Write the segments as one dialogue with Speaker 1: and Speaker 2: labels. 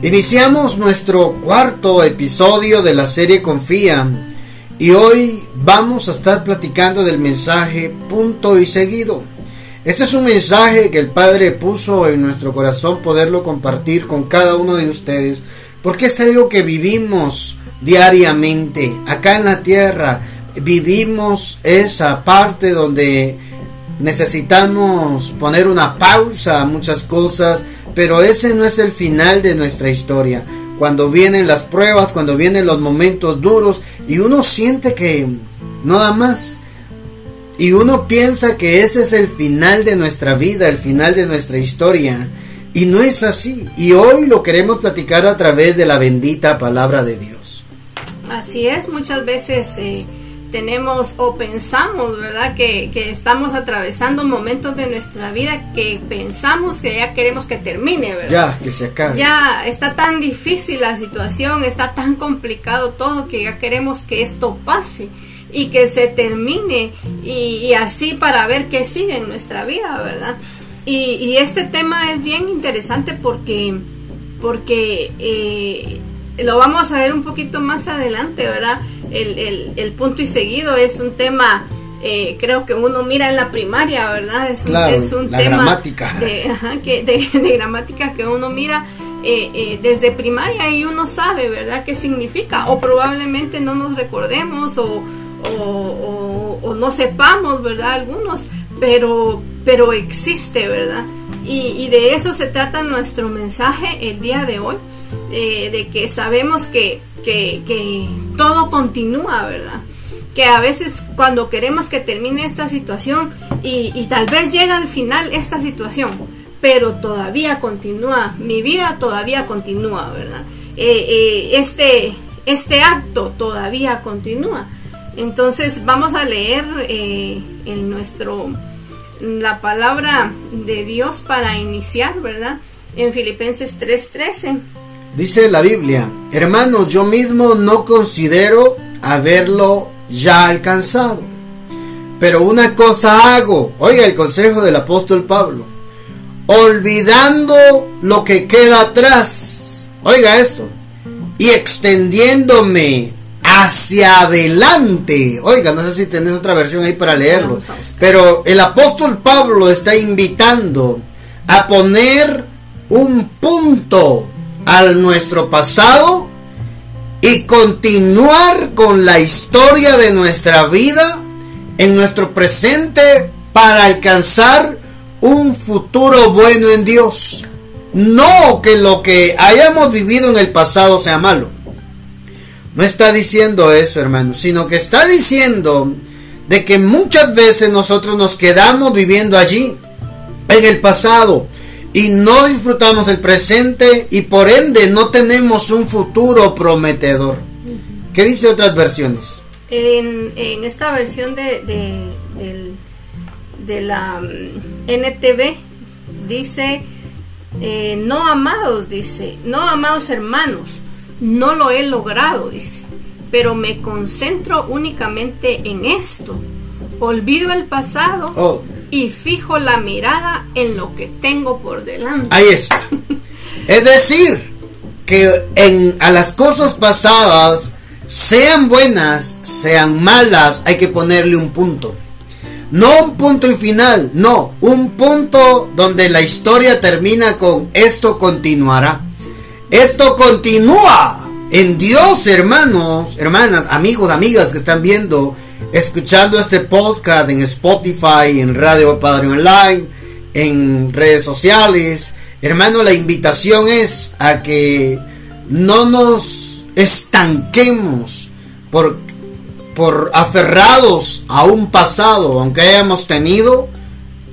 Speaker 1: Iniciamos nuestro cuarto episodio de la serie Confía y hoy vamos a estar platicando del mensaje punto y seguido. Este es un mensaje que el Padre puso en nuestro corazón poderlo compartir con cada uno de ustedes porque es algo que vivimos diariamente acá en la tierra. Vivimos esa parte donde necesitamos poner una pausa a muchas cosas pero ese no es el final de nuestra historia. Cuando vienen las pruebas, cuando vienen los momentos duros y uno siente que no da más. Y uno piensa que ese es el final de nuestra vida, el final de nuestra historia. Y no es así. Y hoy lo queremos platicar a través de la bendita palabra de Dios.
Speaker 2: Así es, muchas veces eh, tenemos o pensamos, ¿verdad? Que, que, estamos atravesando momentos de nuestra vida que pensamos que ya queremos que termine, ¿verdad?
Speaker 1: Ya, que se acabe.
Speaker 2: Ya está tan difícil la situación, está tan complicado todo que ya queremos que esto pase y que se termine y, así para ver qué sigue en nuestra vida, ¿verdad? Y, y este tema es bien interesante porque, porque eh, lo vamos a ver un poquito más adelante, ¿verdad? El, el, punto y seguido es un tema, eh, creo que uno mira en la primaria, ¿verdad? Es un, es un
Speaker 1: tema gramática.
Speaker 2: De, que, de, gramática que uno mira eh, eh, desde primaria y uno sabe, ¿verdad? ¿Qué significa? O probablemente no nos recordemos o, o, o, no sepamos, ¿verdad? Algunos, pero, pero existe, ¿verdad? Y, y de eso se trata nuestro mensaje el día de hoy de que sabemos que, que, todo continúa, ¿verdad? Que a veces cuando queremos que termine esta situación y, tal vez llega al final esta situación, pero todavía continúa, mi vida todavía continúa, ¿verdad? Eh, eh, este, este acto todavía continúa. Entonces vamos a leer eh, en nuestro la palabra de Dios para iniciar, ¿verdad? En Filipenses 3:13.
Speaker 1: Dice la Biblia, hermanos, yo mismo no considero haberlo ya alcanzado. Pero una cosa hago, oiga el consejo del apóstol Pablo, olvidando lo que queda atrás, oiga esto, y extendiéndome hacia adelante. Oiga, no sé si tenés otra versión ahí para leerlo, pero el apóstol Pablo está invitando a poner un punto a nuestro pasado y continuar con la historia de nuestra vida en nuestro presente para alcanzar un futuro bueno en Dios. No que lo que hayamos vivido en el pasado sea malo. No está diciendo eso, hermano, sino que está diciendo de que muchas veces nosotros nos quedamos viviendo allí, en el pasado, y no disfrutamos el presente y por ende no tenemos un futuro prometedor. ¿Qué dice otras versiones?
Speaker 2: En, esta versión de, de, la mm, NTV dice, eh, no amados, dice, no amados hermanos, no lo he logrado, dice, pero me concentro únicamente en esto. Olvido el pasado. Oh y fijo la mirada en lo que tengo por delante.
Speaker 1: Ahí está. es decir, que a las cosas pasadas, sean buenas, sean malas, hay que ponerle un punto. No un punto y final, no, un punto donde la historia termina con esto continuará. Esto continúa en Dios, hermanos, hermanas, amigos, amigas que están viendo escuchando este podcast en Spotify, en Radio Padre Online, en redes sociales. Hermano, la invitación es a que no nos estanquemos por, por aferrados a un pasado, aunque hayamos tenido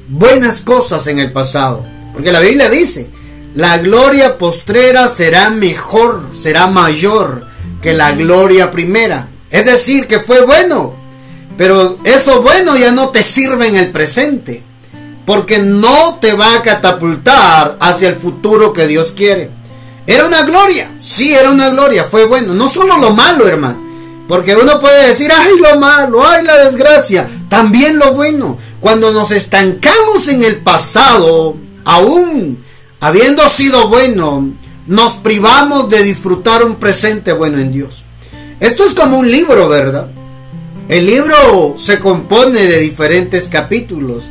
Speaker 1: buenas cosas en el pasado. Porque la Biblia dice, la gloria postrera será mejor, será mayor que la gloria primera. Es decir, que fue bueno, pero eso bueno ya no te sirve en el presente. Porque no te va a catapultar hacia el futuro que Dios quiere. Era una gloria. Sí, era una gloria. Fue bueno. No solo lo malo, hermano. Porque uno puede decir, ay, lo malo, ay, la desgracia. También lo bueno. Cuando nos estancamos en el pasado, aún habiendo sido bueno, nos privamos de disfrutar un presente bueno en Dios. Esto es como un libro, ¿verdad? El libro se compone de diferentes capítulos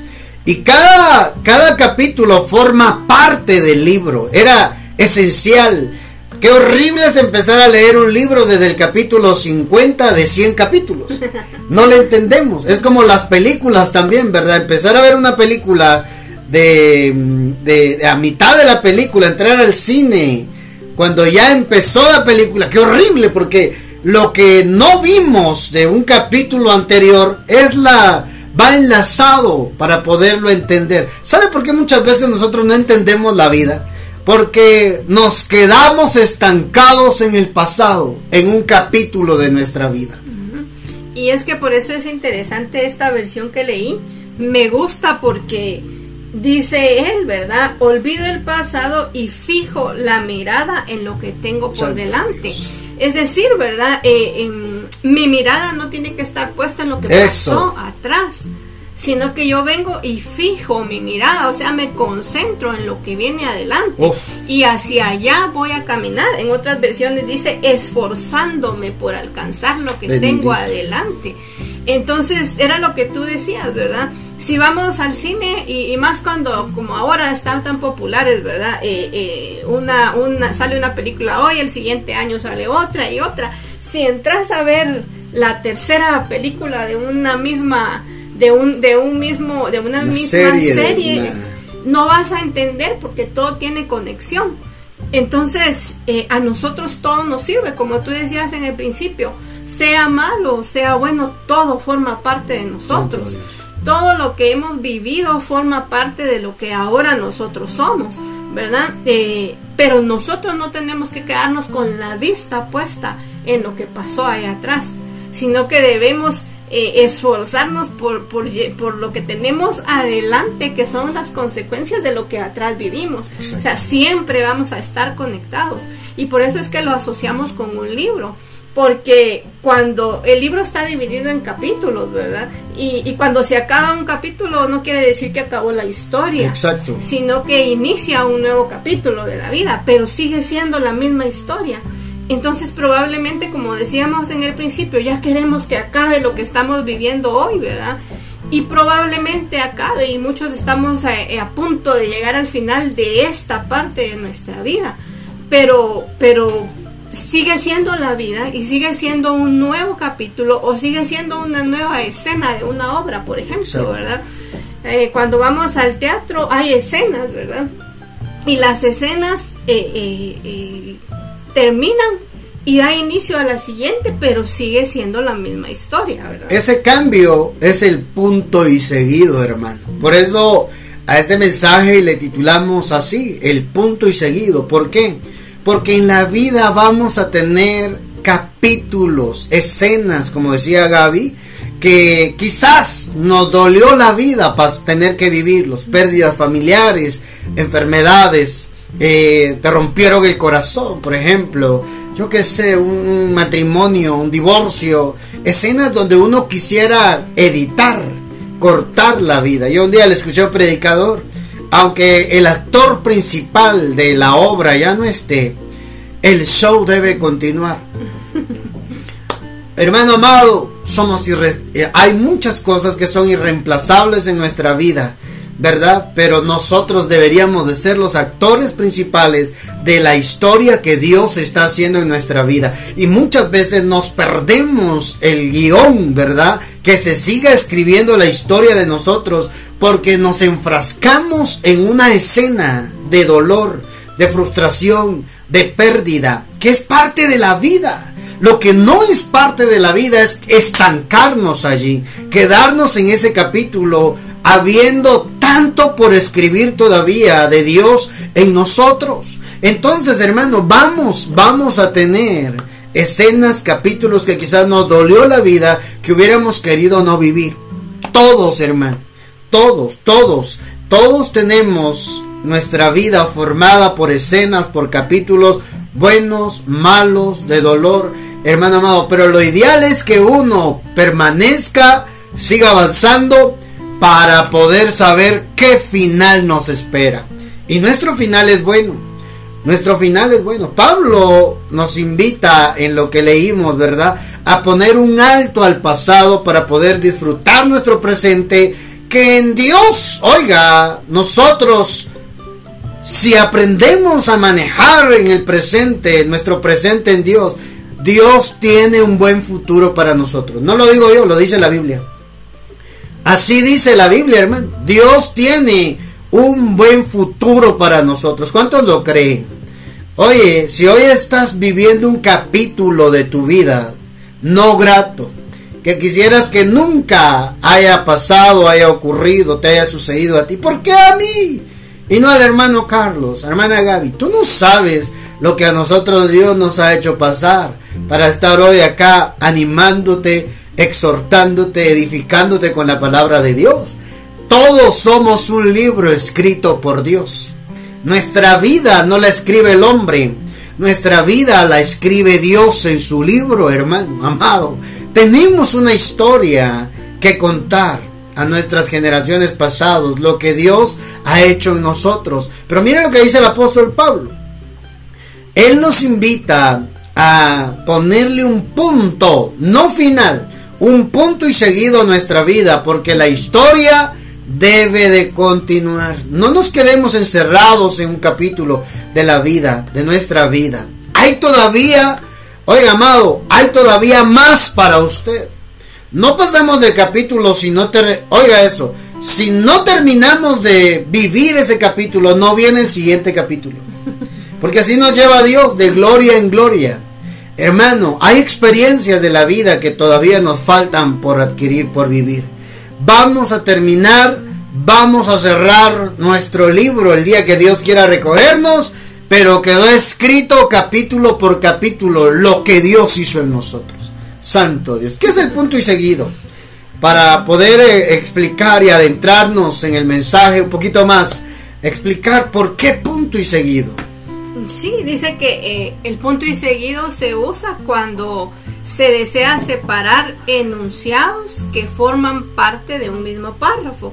Speaker 1: y cada, cada capítulo forma parte del libro. Era esencial. Qué horrible es empezar a leer un libro desde el capítulo 50 de 100 capítulos. No le entendemos. Es como las películas también, ¿verdad? Empezar a ver una película de, de, a mitad de la película, entrar al cine, cuando ya empezó la película, qué horrible, porque lo que no vimos de un capítulo anterior es la va enlazado para poderlo entender. ¿Sabe por qué muchas veces nosotros no entendemos la vida? Porque nos quedamos estancados en el pasado, en un capítulo de nuestra vida.
Speaker 2: Y es que por eso es interesante esta versión que leí. Me gusta porque dice él, ¿verdad? Olvido el pasado y fijo la mirada en lo que tengo por delante. Es decir, ¿verdad? Eh, mi mirada no tiene que estar puesta en lo que pasó atrás, sino que yo vengo y fijo mi mirada, o sea, me concentro en lo que viene adelante y hacia allá voy a caminar. En otras versiones dice esforzándome por alcanzar lo que tengo adelante. Entonces, era lo que tú decías, ¿verdad? Si vamos al cine y, más cuando como ahora están tan populares verdad eh, eh, una una sale una película hoy el siguiente año sale otra y otra. Si entras a ver la tercera película de una misma de un de un mismo de una, misma serie, no vas a entender porque todo tiene conexión. Entonces eh, a nosotros todo nos sirve como tú decías en el principio sea malo sea bueno todo forma parte de nosotros todo lo que hemos vivido forma parte de lo que ahora nosotros somos, ¿verdad? Eh, pero nosotros no tenemos que quedarnos con la vista puesta en lo que pasó ahí atrás, sino que debemos eh, esforzarnos por, por, por, lo que tenemos adelante, que son las consecuencias de lo que atrás vivimos. O sea, siempre vamos a estar conectados. Y por eso es que lo asociamos con un libro porque cuando el libro está dividido en capítulos, ¿verdad? Y, cuando se acaba un capítulo no quiere decir que acabó la historia,
Speaker 1: Exacto.
Speaker 2: sino que inicia un nuevo capítulo de la vida, pero sigue siendo la misma historia. Entonces probablemente, como decíamos en el principio, ya queremos que acabe lo que estamos viviendo hoy, ¿verdad? Y probablemente acabe y muchos estamos a, a punto de llegar al final de esta parte de nuestra vida. Pero, pero sigue siendo la vida y sigue siendo un nuevo capítulo o sigue siendo una nueva escena de una obra, por ejemplo, ¿verdad? Eh, cuando vamos al teatro hay escenas, ¿verdad? Y las escenas eh, eh, terminan y da inicio a la siguiente, pero sigue siendo la misma historia, ¿verdad?
Speaker 1: Ese cambio es el punto y seguido, hermano. Por eso a este mensaje le titulamos así, el punto y seguido. ¿Por qué? Porque en la vida vamos a tener capítulos, escenas, como decía Gaby, que quizás nos dolió la vida para tener que vivirlos, pérdidas familiares, enfermedades, eh, te rompieron el corazón, por ejemplo, yo qué sé, un matrimonio, un divorcio, escenas donde uno quisiera editar, cortar la vida. Yo un día le escuché a un predicador aunque el actor principal de la obra ya no esté, el show debe continuar. Hermano amado, somos eh, hay muchas cosas que son irreemplazables en nuestra vida, ¿verdad? Pero nosotros deberíamos de ser los actores principales de la historia que Dios está haciendo en nuestra vida. Y muchas veces nos perdemos el guion, ¿verdad? Que se siga escribiendo la historia de nosotros porque nos enfrascamos en una escena de dolor, de frustración, de pérdida, que es parte de la vida. Lo que no es parte de la vida es estancarnos allí, quedarnos en ese capítulo, habiendo tanto por escribir todavía de Dios en nosotros. Entonces, hermano, vamos, vamos a tener escenas, capítulos que quizás nos dolió la vida, que hubiéramos querido no vivir. Todos, hermano todos, todos, todos tenemos nuestra vida formada por escenas, por capítulos buenos, malos, de dolor, hermano amado. Pero lo ideal es que uno permanezca, siga avanzando para poder saber qué final nos espera. Y nuestro final es bueno. Nuestro final es bueno. Pablo nos invita en lo que leímos, ¿verdad? A poner un alto al pasado para poder disfrutar nuestro presente. Que en Dios, oiga, nosotros, si aprendemos a manejar en el presente, nuestro presente en Dios, Dios tiene un buen futuro para nosotros. No lo digo yo, lo dice la Biblia. Así dice la Biblia, hermano. Dios tiene un buen futuro para nosotros. ¿Cuántos lo creen? Oye, si hoy estás viviendo un capítulo de tu vida no grato, que quisieras que nunca haya pasado, haya ocurrido, te haya sucedido a ti, ¿por qué a mí? Y no al hermano Carlos, hermana Gaby, tú no sabes lo que a nosotros Dios nos ha hecho pasar para estar hoy acá animándote, exhortándote, edificándote con la palabra de Dios. Todos somos un libro escrito por Dios. Nuestra vida no la escribe el hombre, nuestra vida la escribe Dios en su libro, hermano, amado. Tenemos una historia que contar a nuestras generaciones pasadas, lo que Dios ha hecho en nosotros. Pero mire lo que dice el apóstol Pablo. Él nos invita a ponerle un punto, no final, un punto y seguido a nuestra vida, porque la historia debe de continuar. No nos quedemos encerrados en un capítulo de la vida, de nuestra vida. Hay todavía, oiga amado, hay todavía más para usted. No pasamos de capítulo si no te... Oiga eso, si no terminamos de vivir ese capítulo, no viene el siguiente capítulo. Porque así nos lleva Dios de gloria en gloria. Hermano, hay experiencias de la vida que todavía nos faltan por adquirir, por vivir. Vamos a terminar, vamos a cerrar nuestro libro el día que Dios quiera recogernos, pero quedó escrito capítulo por capítulo lo que Dios hizo en nosotros. Santo Dios. ¿Qué es el punto y seguido? Para poder eh, explicar y adentrarnos en el mensaje un poquito más, explicar por qué punto y seguido.
Speaker 2: Sí, dice que eh, el punto y seguido se usa cuando se desea separar enunciados que forman parte de un mismo párrafo.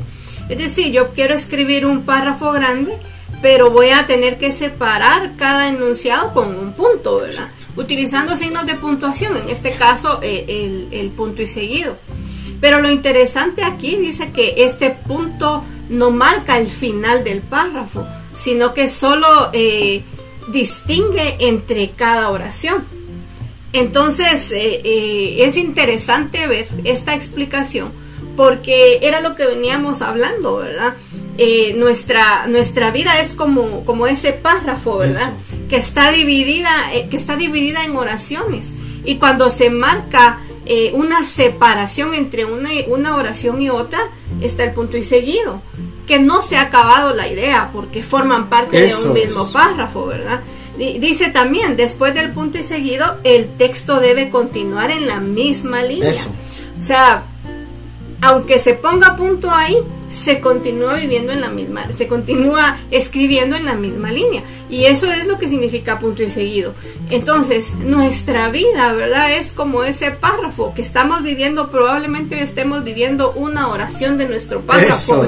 Speaker 2: Es decir, yo quiero escribir un párrafo grande, pero voy a tener que separar cada enunciado con un punto, ¿verdad? Utilizando signos de puntuación, en este caso eh, el, punto y seguido. Pero lo interesante aquí dice que este punto no marca el final del párrafo, sino que solo eh, distingue entre cada oración. Entonces eh, es interesante ver esta explicación porque era lo que veníamos hablando, ¿verdad? Eh, nuestra, nuestra vida es como, como ese párrafo, ¿verdad? Que está dividida, que está dividida en oraciones. Y cuando se marca una separación entre una, una oración y otra, está el punto y seguido. Que no se ha acabado la idea porque forman parte de un mismo párrafo, ¿verdad? Dice también, después del punto y seguido, el texto debe continuar en la misma línea. O sea, aunque se ponga punto ahí, se continúa viviendo en la misma, se continúa escribiendo en la misma línea. Y eso es lo que significa punto y seguido. Entonces, nuestra vida, ¿verdad? Es como ese párrafo que estamos viviendo, probablemente hoy estemos viviendo una oración de nuestro párrafo,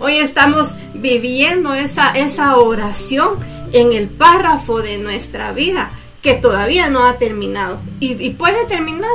Speaker 2: Hoy estamos viviendo esa, esa oración en el párrafo de nuestra vida que todavía no ha terminado y, puede terminar,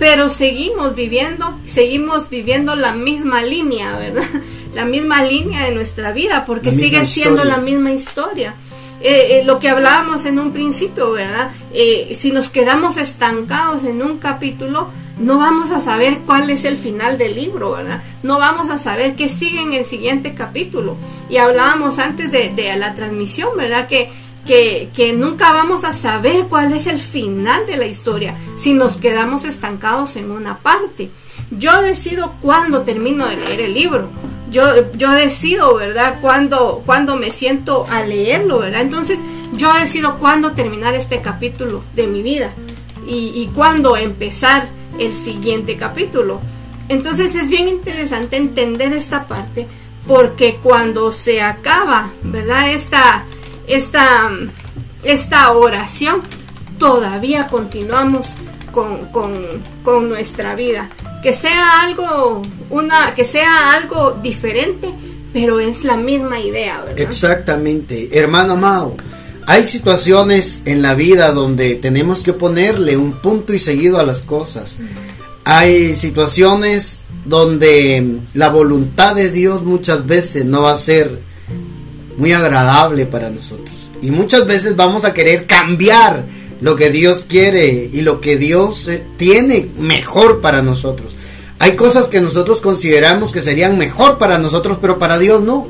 Speaker 2: pero seguimos viviendo, seguimos viviendo la misma línea, ¿verdad? La misma línea de nuestra vida, porque sigue siendo la misma historia. Eh, eh, lo que hablábamos en un principio, ¿verdad? Eh, si nos quedamos estancados en un capítulo, no vamos a saber cuál es el final del libro, ¿verdad? No vamos a saber qué sigue en el siguiente capítulo. Y hablábamos antes de, la transmisión, ¿verdad? Que, que, nunca vamos a saber cuál es el final de la historia si nos quedamos estancados en una parte. Yo decido cuándo termino de leer el libro. Yo, yo decido, ¿verdad? Cuándo, cuándo me siento a leerlo, ¿verdad? Entonces, yo decido cuándo terminar este capítulo de mi vida y, y cuándo empezar el siguiente capítulo. Entonces es bien interesante entender esta parte porque cuando se acaba, ¿verdad? Esta, esta, esta oración, todavía continuamos con, con, nuestra vida. Que sea algo, una, que sea algo diferente, pero es la misma idea, ¿verdad?
Speaker 1: Exactamente, hermano Mao. hay situaciones en la vida donde tenemos que ponerle un punto y seguido a las cosas. Hay situaciones donde la voluntad de Dios muchas veces no va a ser muy agradable para nosotros. Y muchas veces vamos a querer cambiar lo que Dios quiere y lo que Dios eh, tiene mejor para nosotros. Hay cosas que nosotros consideramos que serían mejor para nosotros, pero para Dios no.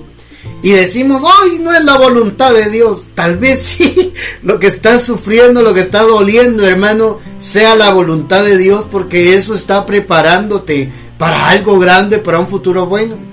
Speaker 1: Y decimos, hoy no es la voluntad de Dios. Tal vez sí, lo que estás sufriendo, lo que está doliendo, hermano, sea la voluntad de Dios, porque eso está preparándote para algo grande, para un futuro bueno.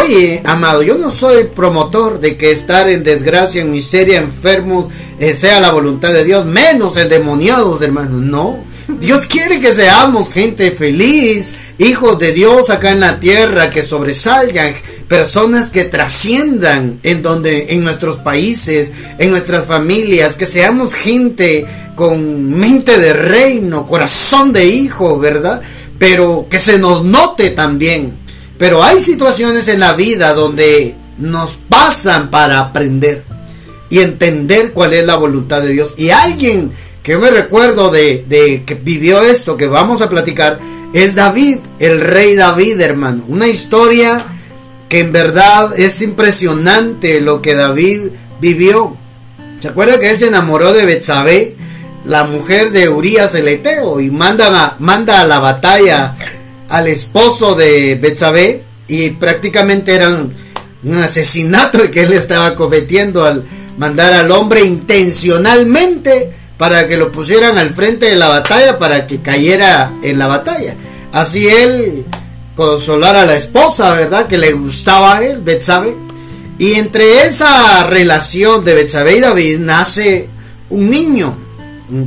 Speaker 1: Oye, amado, yo no soy promotor de que estar en desgracia, en miseria, enfermos, eh, sea la voluntad de Dios, menos endemoniados, hermano. No. Dios quiere que seamos gente feliz, hijos de Dios acá en la tierra, que sobresalgan, personas que trasciendan en donde, en nuestros países, en nuestras familias, que seamos gente con mente de reino, corazón de hijo, ¿verdad? Pero que se nos note también pero hay situaciones en la vida donde nos pasan para aprender y entender cuál es la voluntad de Dios. Y alguien que me recuerdo de, que vivió esto, que vamos a platicar, es David, el rey David, hermano. Una historia que en verdad es impresionante lo que David vivió. ¿Se acuerda que él se enamoró de Betsabé, la mujer de Urias el Eteo, y manda, manda a la batalla al esposo de Betsabé y prácticamente era un, asesinato que él estaba cometiendo al mandar al hombre intencionalmente para que lo pusieran al frente de la batalla para que cayera en la batalla. Así él consolar a la esposa, ¿verdad? Que le gustaba a él, Betsabe. Y entre esa relación de Betsabe y David nace un niño.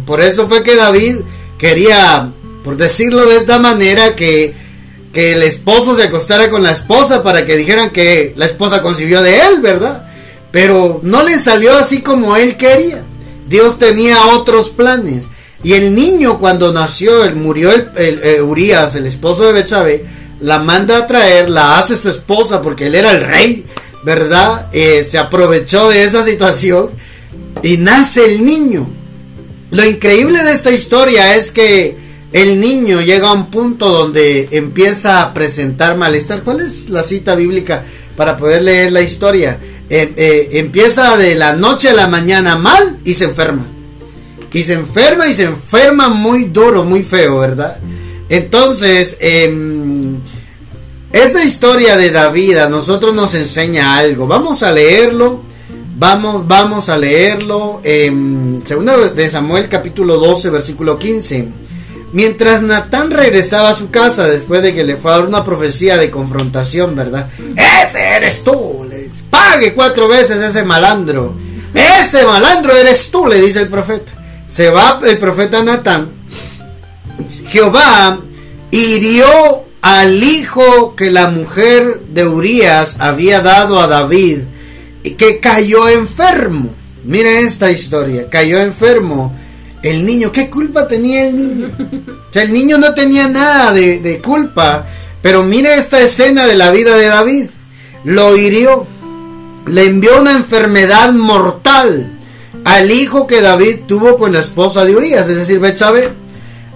Speaker 1: Por eso fue que David quería por decirlo de esta manera, que, que el esposo se acostara con la esposa para que dijeran que la esposa concibió de él, ¿verdad? Pero no le salió así como él quería. Dios tenía otros planes. Y el niño cuando nació, él murió el, eh, Urias, el esposo de Bechabe, la manda a traer, la hace su esposa porque él era el rey, ¿verdad? Eh, se aprovechó de esa situación y nace el niño. Lo increíble de esta historia es que el niño llega a un punto donde empieza a presentar malestar. ¿Cuál es la cita bíblica para poder leer la historia? Eh, eh, empieza de la noche a la mañana mal y se enferma. Y se enferma y se enferma muy duro, muy feo, ¿verdad? Entonces, eh, esa historia de David a nosotros nos enseña algo. Vamos a leerlo. Vamos, vamos a leerlo. en segundo de Samuel capítulo 12, versículo 15. Mientras Natán regresaba a su casa después de que le fue a dar una profecía de confrontación, ¿verdad? Ese eres tú, le dice. Pague cuatro veces ese malandro. Ese malandro eres tú, le dice el profeta. Se va el profeta Natán. Jehová hirió al hijo que la mujer de Urías había dado a David que cayó enfermo. Mira esta historia, cayó enfermo el niño, ¿qué culpa tenía el niño? O sea, el niño no tenía nada de, culpa. Pero mira esta escena de la vida de David. Lo hirió. Le envió una enfermedad mortal al hijo que David tuvo con la esposa de Urias, es decir, Betsabé.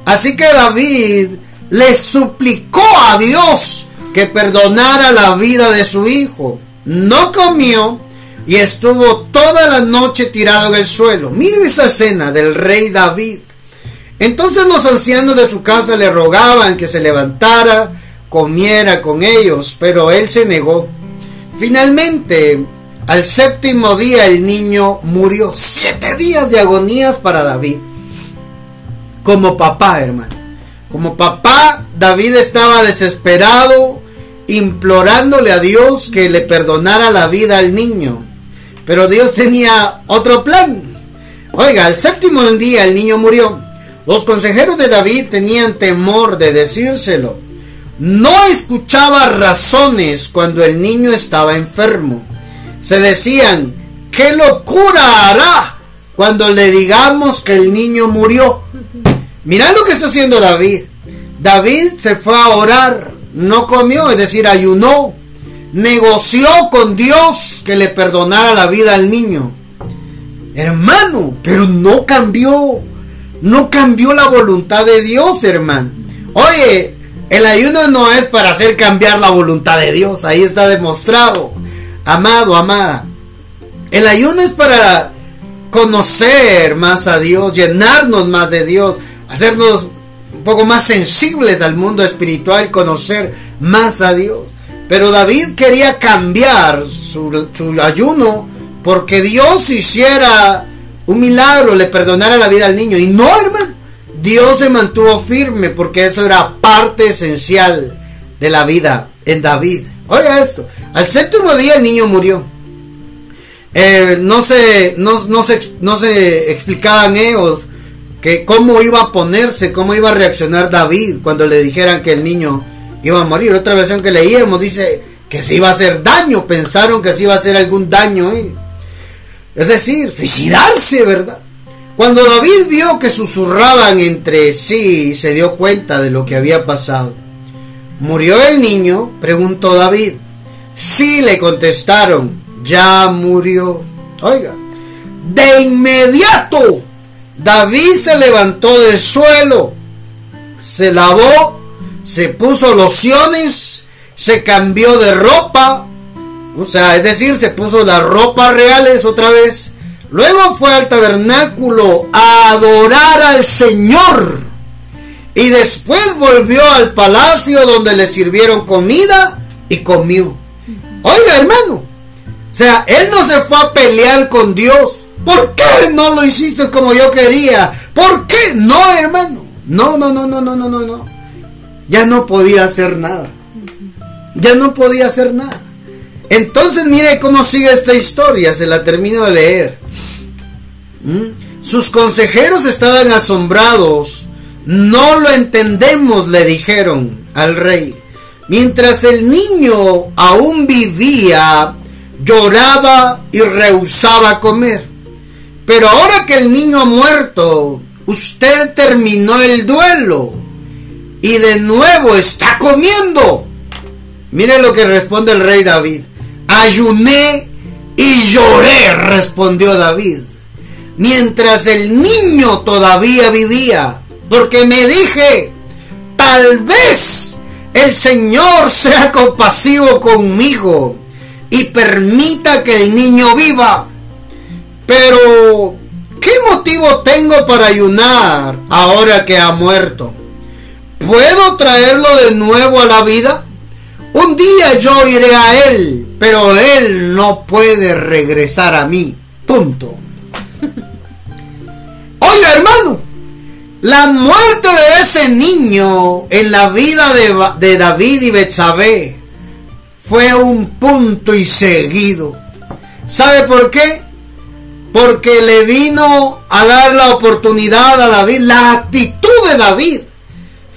Speaker 1: Así que David le suplicó a Dios que perdonara la vida de su hijo. No comió y estuvo toda la noche tirado en el suelo. Mire esa escena del rey David. Entonces los ancianos de su casa le rogaban que se levantara, comiera con ellos, pero él se negó. Finalmente, al séptimo día el niño murió. Siete días de agonías para David. Como papá, hermano. Como papá, David estaba desesperado, implorándole a Dios que le perdonara la vida al niño. Pero Dios tenía otro plan. Oiga, al séptimo día el niño murió. Los consejeros de David tenían temor de decírselo. No escuchaba razones cuando el niño estaba enfermo. Se decían, ¿qué locura hará cuando le digamos que el niño murió? Mirad lo que está haciendo David. David se fue a orar, no comió, es decir, ayunó negoció con Dios que le perdonara la vida al niño. Hermano, pero no cambió. No cambió la voluntad de Dios, hermano. Oye, el ayuno no es para hacer cambiar la voluntad de Dios. Ahí está demostrado. Amado, amada. El ayuno es para conocer más a Dios, llenarnos más de Dios, hacernos un poco más sensibles al mundo espiritual, conocer más a Dios. Pero David quería cambiar su, ayuno porque Dios hiciera un milagro, le perdonara la vida al niño. Y no, hermano, Dios se mantuvo firme porque eso era parte esencial de la vida en David. Oiga esto, al séptimo día el niño murió. Eh, no, se, no, se, no se explicaban ellos que cómo iba a ponerse, cómo iba a reaccionar David cuando le dijeran que el niño iba a morir. Otra versión que leíamos dice que se iba a hacer daño, pensaron que se iba a hacer algún daño. Es decir, suicidarse, ¿verdad? Cuando David vio que susurraban entre sí, se dio cuenta de lo que había pasado. ¿Murió el niño? preguntó David. Sí, le contestaron, ya murió. Oiga, de inmediato David se levantó del suelo, se lavó se puso lociones, se cambió de ropa, o sea, es decir, se puso las ropas reales otra vez. Luego fue al tabernáculo a adorar al Señor. Y después volvió al palacio donde le sirvieron comida y comió. Oiga, hermano. O sea, él no se fue a pelear con Dios. ¿Por qué no lo hiciste como yo quería? ¿Por qué? No, hermano. No, no, no, no, no, no, no, no ya no podía hacer nada. Ya no podía hacer nada. Entonces mire cómo sigue esta historia, se la termino de leer. ¿Mm? Sus consejeros estaban asombrados. No lo entendemos, le dijeron al rey. Mientras el niño aún vivía, lloraba y rehusaba comer. Pero ahora que el niño ha muerto, usted terminó el duelo y de nuevo está comiendo. Mire lo que responde el rey David. Ayuné y lloré, respondió David, mientras el niño todavía vivía, porque me dije, tal vez el Señor sea compasivo conmigo y permita que el niño viva. Pero, ¿qué motivo tengo para ayunar ahora que ha muerto? ¿Puedo traerlo de nuevo a la vida? Un día yo iré a él, pero él no puede regresar a mí. Punto. Oiga, hermano, la muerte de ese niño en la vida de, David y Betsabé fue un punto y seguido. ¿Sabe por qué? Porque le vino a dar la oportunidad a David, la actitud de David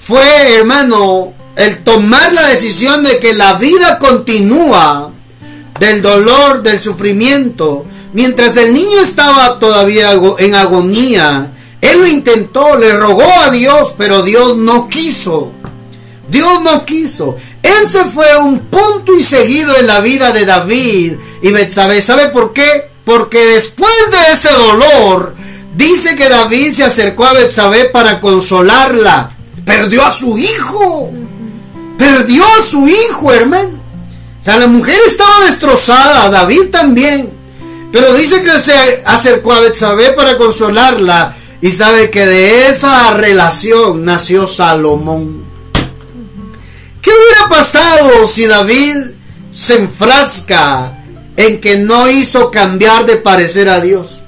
Speaker 1: fue, hermano, el tomar la decisión de que la vida continúa del dolor, del sufrimiento. Mientras el niño estaba todavía en agonía, él lo intentó, le rogó a Dios, pero Dios no quiso. Dios no quiso. Ese fue un punto y seguido en la vida de David y Betsabé. ¿Sabe por qué? Porque después de ese dolor, dice que David se acercó a Betsabé para consolarla perdió a su hijo. Perdió a su hijo, hermano. O sea, la mujer estaba destrozada, David también. Pero dice que se acercó a Betsabé para consolarla y sabe que de esa relación nació Salomón. ¿Qué hubiera pasado si David se enfrasca en que no hizo cambiar de parecer a Dios?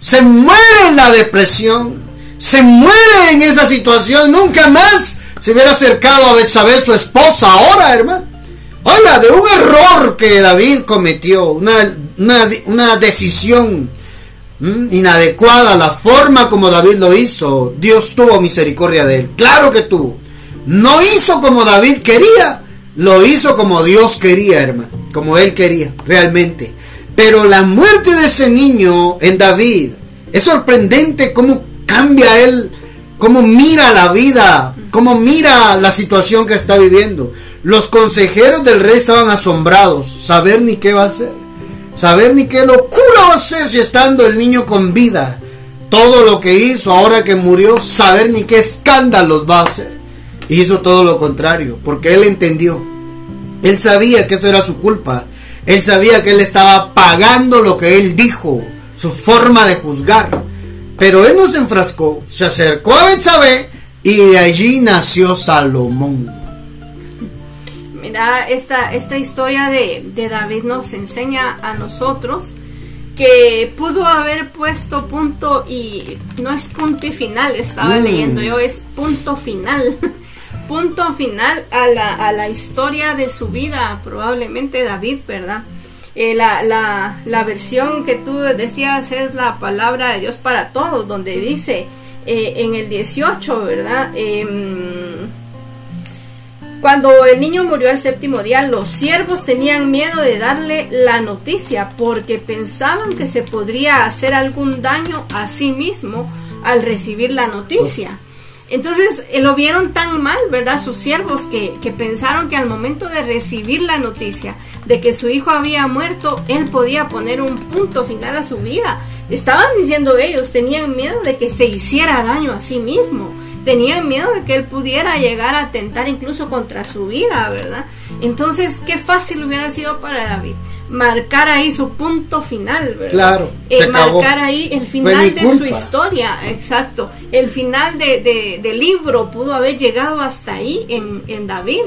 Speaker 1: Se muere en la depresión se muere en esa situación, nunca más se hubiera acercado a Betsabé, su esposa, ahora, hermano. Oiga, de un error que David cometió, una, una, decisión inadecuada, la forma como David lo hizo, Dios tuvo misericordia de él. Claro que tuvo. No hizo como David quería, lo hizo como Dios quería, hermano, como él quería, realmente. Pero la muerte de ese niño en David es sorprendente cómo cambia él, cómo mira la vida, cómo mira la situación que está viviendo. Los consejeros del rey estaban asombrados, saber ni qué va a hacer. saber ni qué locura va a ser si estando el niño con vida. Todo lo que hizo ahora que murió, saber ni qué escándalos va a hacer. Hizo todo lo contrario, porque él entendió. Él sabía que eso era su culpa. Él sabía que él estaba pagando lo que él dijo, su forma de juzgar. Pero él no se enfrascó, se acercó a Betsabé y de allí nació Salomón.
Speaker 2: Mira, esta, esta historia de, de David nos enseña a nosotros que pudo haber puesto punto y no es punto y final, estaba
Speaker 1: Mm.
Speaker 2: leyendo yo, es punto final. punto final a la, a la historia de su vida, probablemente David, ¿verdad? Eh, la, la, la versión que tú decías es la palabra de Dios para todos, donde dice eh, en el 18, ¿verdad? Em, cuando el niño murió al séptimo día, los siervos tenían miedo de darle la noticia porque pensaban que se podría hacer algún daño a sí mismo al recibir la noticia. Entonces eh, lo vieron tan mal, ¿verdad? Sus siervos que, que pensaron que al momento de recibir la noticia de que su hijo había muerto, él podía poner un punto final a su vida. Estaban diciendo ellos, tenían miedo de que se hiciera daño a sí mismo tenían miedo de que él pudiera llegar a atentar incluso contra su vida, ¿verdad? Entonces, qué fácil hubiera sido para David marcar ahí su punto final, ¿verdad?
Speaker 1: Claro,
Speaker 2: Eh,
Speaker 1: se acabó.
Speaker 2: marcar ahí el final de su historia, exacto. El final de, de- del libro pudo haber llegado hasta ahí en, en David.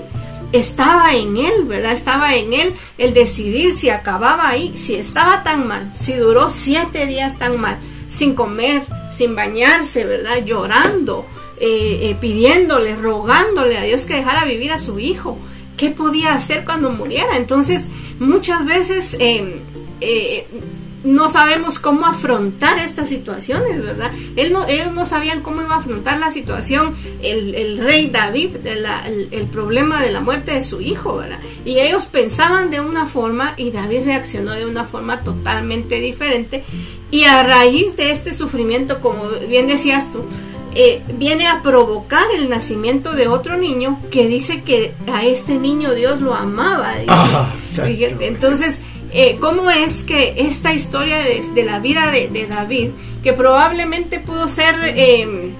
Speaker 2: Estaba en él, ¿verdad? Estaba en él el decidir si acababa ahí, si estaba tan mal, si duró siete días tan mal, sin comer, sin bañarse, ¿verdad? Llorando, eh, eh, pidiéndole, rogándole a Dios que dejara vivir a su hijo. ¿Qué podía hacer cuando muriera? Entonces, muchas veces eh, eh, no sabemos cómo afrontar estas situaciones, ¿verdad? Ellos no sabían cómo iba a afrontar la situación, el, rey David, el, el problema de la muerte de su hijo, ¿verdad? Y ellos pensaban de una forma y David reaccionó de una forma totalmente diferente. Y a raíz de este sufrimiento, como bien decías tú, eh, viene a provocar el nacimiento de otro niño que dice que a este niño Dios lo amaba. dice.
Speaker 1: Ah,
Speaker 2: entonces, eh, ¿cómo es que esta historia de, de la vida de, de David, que probablemente pudo ser eh,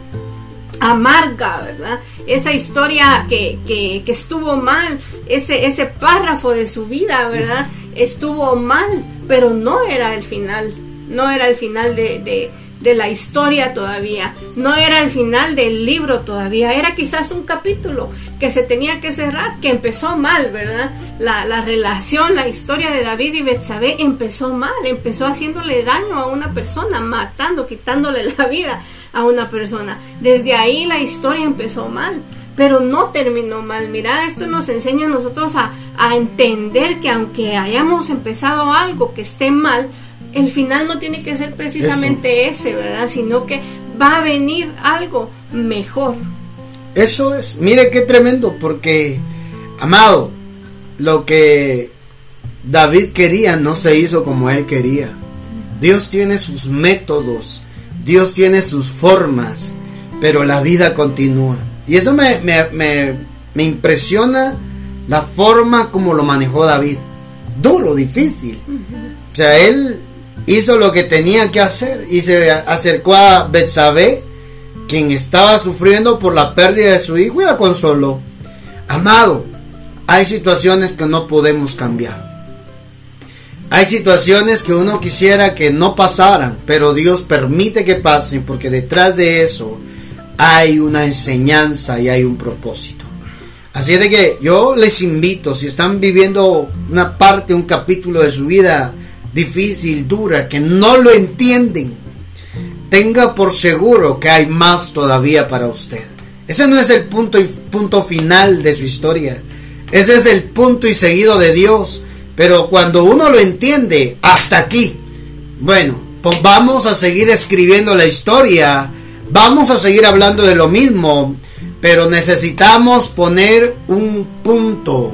Speaker 2: amarga, ¿verdad? Esa historia que, que, que estuvo mal, ese, ese párrafo de su vida, ¿verdad? Estuvo mal, pero no era el final, no era el final de, de, de la historia todavía, no era el final del libro todavía, era quizás un capítulo que se tenía que cerrar, que empezó mal, ¿verdad? La, la relación, la historia de David y Betsabé empezó mal, empezó haciéndole daño a una persona, matando, quitándole la vida a una persona. Desde ahí la historia empezó mal, pero no terminó mal. Mira, esto nos enseña a nosotros a entender que aunque hayamos empezado algo que esté mal, el final no tiene que ser precisamente ese, ¿verdad? Sino que va a venir algo mejor.
Speaker 1: Eso es, mire qué tremendo, porque, amado, lo que David quería no se hizo como él quería. Dios tiene sus métodos, Dios tiene sus formas, pero la vida continúa. Y eso me, me, me, me impresiona la forma como lo manejó David. Duro, difícil. O sea, él hizo lo que tenía que hacer y se acercó a Betsabé, quien estaba sufriendo por la pérdida de su hijo y la consoló. Amado, hay situaciones que no podemos cambiar. Hay situaciones que uno quisiera que no pasaran, pero Dios permite que pasen porque detrás de eso hay una enseñanza y hay un propósito. Así de que yo les invito, si están viviendo una parte, un capítulo de su vida difícil, dura, que no lo entienden, tenga por seguro que hay más todavía para usted. Ese no es el punto y punto final de su historia. Ese es el punto y seguido de Dios. Pero cuando uno lo entiende, hasta aquí. Bueno, pues vamos a seguir escribiendo la historia. Vamos a seguir hablando de lo mismo. Pero necesitamos poner un punto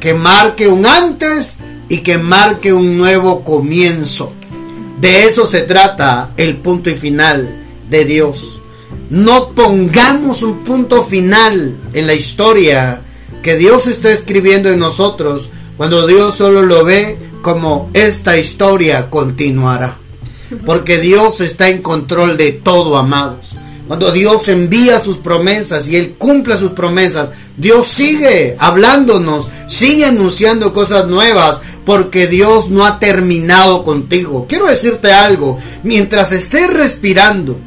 Speaker 1: que marque un antes y que marque un nuevo comienzo. De eso se trata el punto y final de Dios. No pongamos un punto final en la historia que Dios está escribiendo en nosotros cuando Dios solo lo ve como esta historia continuará. Porque Dios está en control de todo, amados. Cuando Dios envía sus promesas y Él cumple sus promesas, Dios sigue hablándonos, sigue anunciando cosas nuevas, porque Dios no ha terminado contigo. Quiero decirte algo, mientras estés respirando,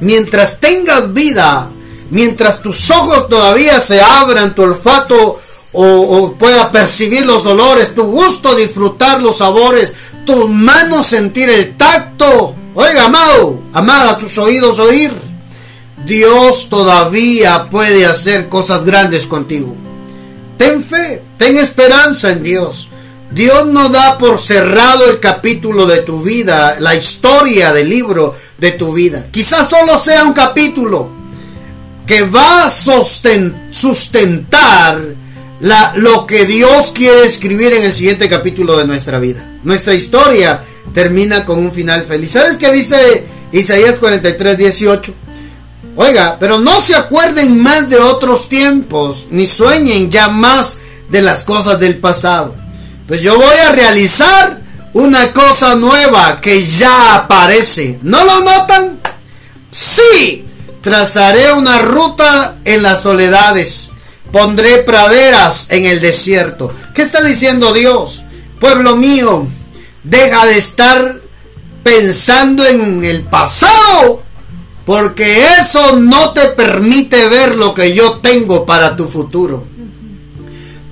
Speaker 1: mientras tengas vida, mientras tus ojos todavía se abran, tu olfato o, pueda percibir los olores, tu gusto disfrutar los sabores, tus manos sentir el tacto. Oiga, amado, amada, tus oídos oír. Dios todavía puede hacer cosas grandes contigo. Ten fe, ten esperanza en Dios. Dios no da por cerrado el capítulo de tu vida, la historia del libro de tu vida. Quizás solo sea un capítulo que va a sustentar lo que Dios quiere escribir en el siguiente capítulo de nuestra vida. Nuestra historia termina con un final feliz. ¿Sabes qué dice Isaías 43, 18? Oiga, pero no se acuerden más de otros tiempos, ni sueñen ya más de las cosas del pasado. Pues yo voy a realizar una cosa nueva que ya aparece. ¿No lo notan? Sí, trazaré una ruta en las soledades Pondré praderas en el desierto. ¿Qué está diciendo Dios? Pueblo mío, deja de estar pensando en el pasado, porque eso no te permite ver lo que yo tengo para tu futuro.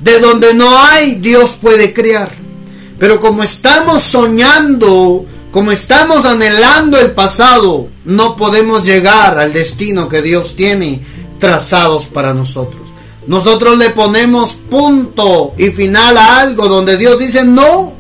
Speaker 1: De donde no hay, Dios puede crear. Pero como estamos soñando, como estamos anhelando el pasado, no podemos llegar al destino que Dios tiene trazados para nosotros. Nosotros le ponemos punto y final a algo donde Dios dice, no,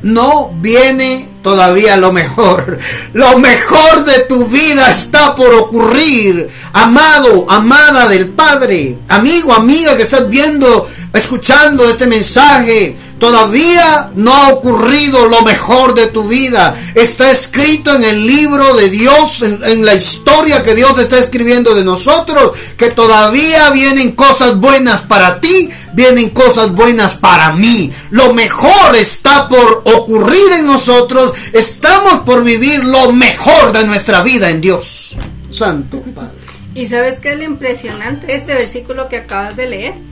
Speaker 1: no viene todavía lo mejor. Lo mejor de tu vida está por ocurrir. Amado, amada del Padre, amigo, amiga que estás viendo, escuchando este mensaje. Todavía no ha ocurrido lo mejor de tu vida. Está escrito en el libro de Dios, en, la historia que Dios está escribiendo de nosotros, que todavía vienen cosas buenas para ti, vienen cosas buenas para mí. Lo mejor está por ocurrir en nosotros. Estamos por vivir lo mejor de nuestra vida en Dios. Santo Padre.
Speaker 2: ¿Y sabes qué es lo impresionante este versículo que acabas de leer?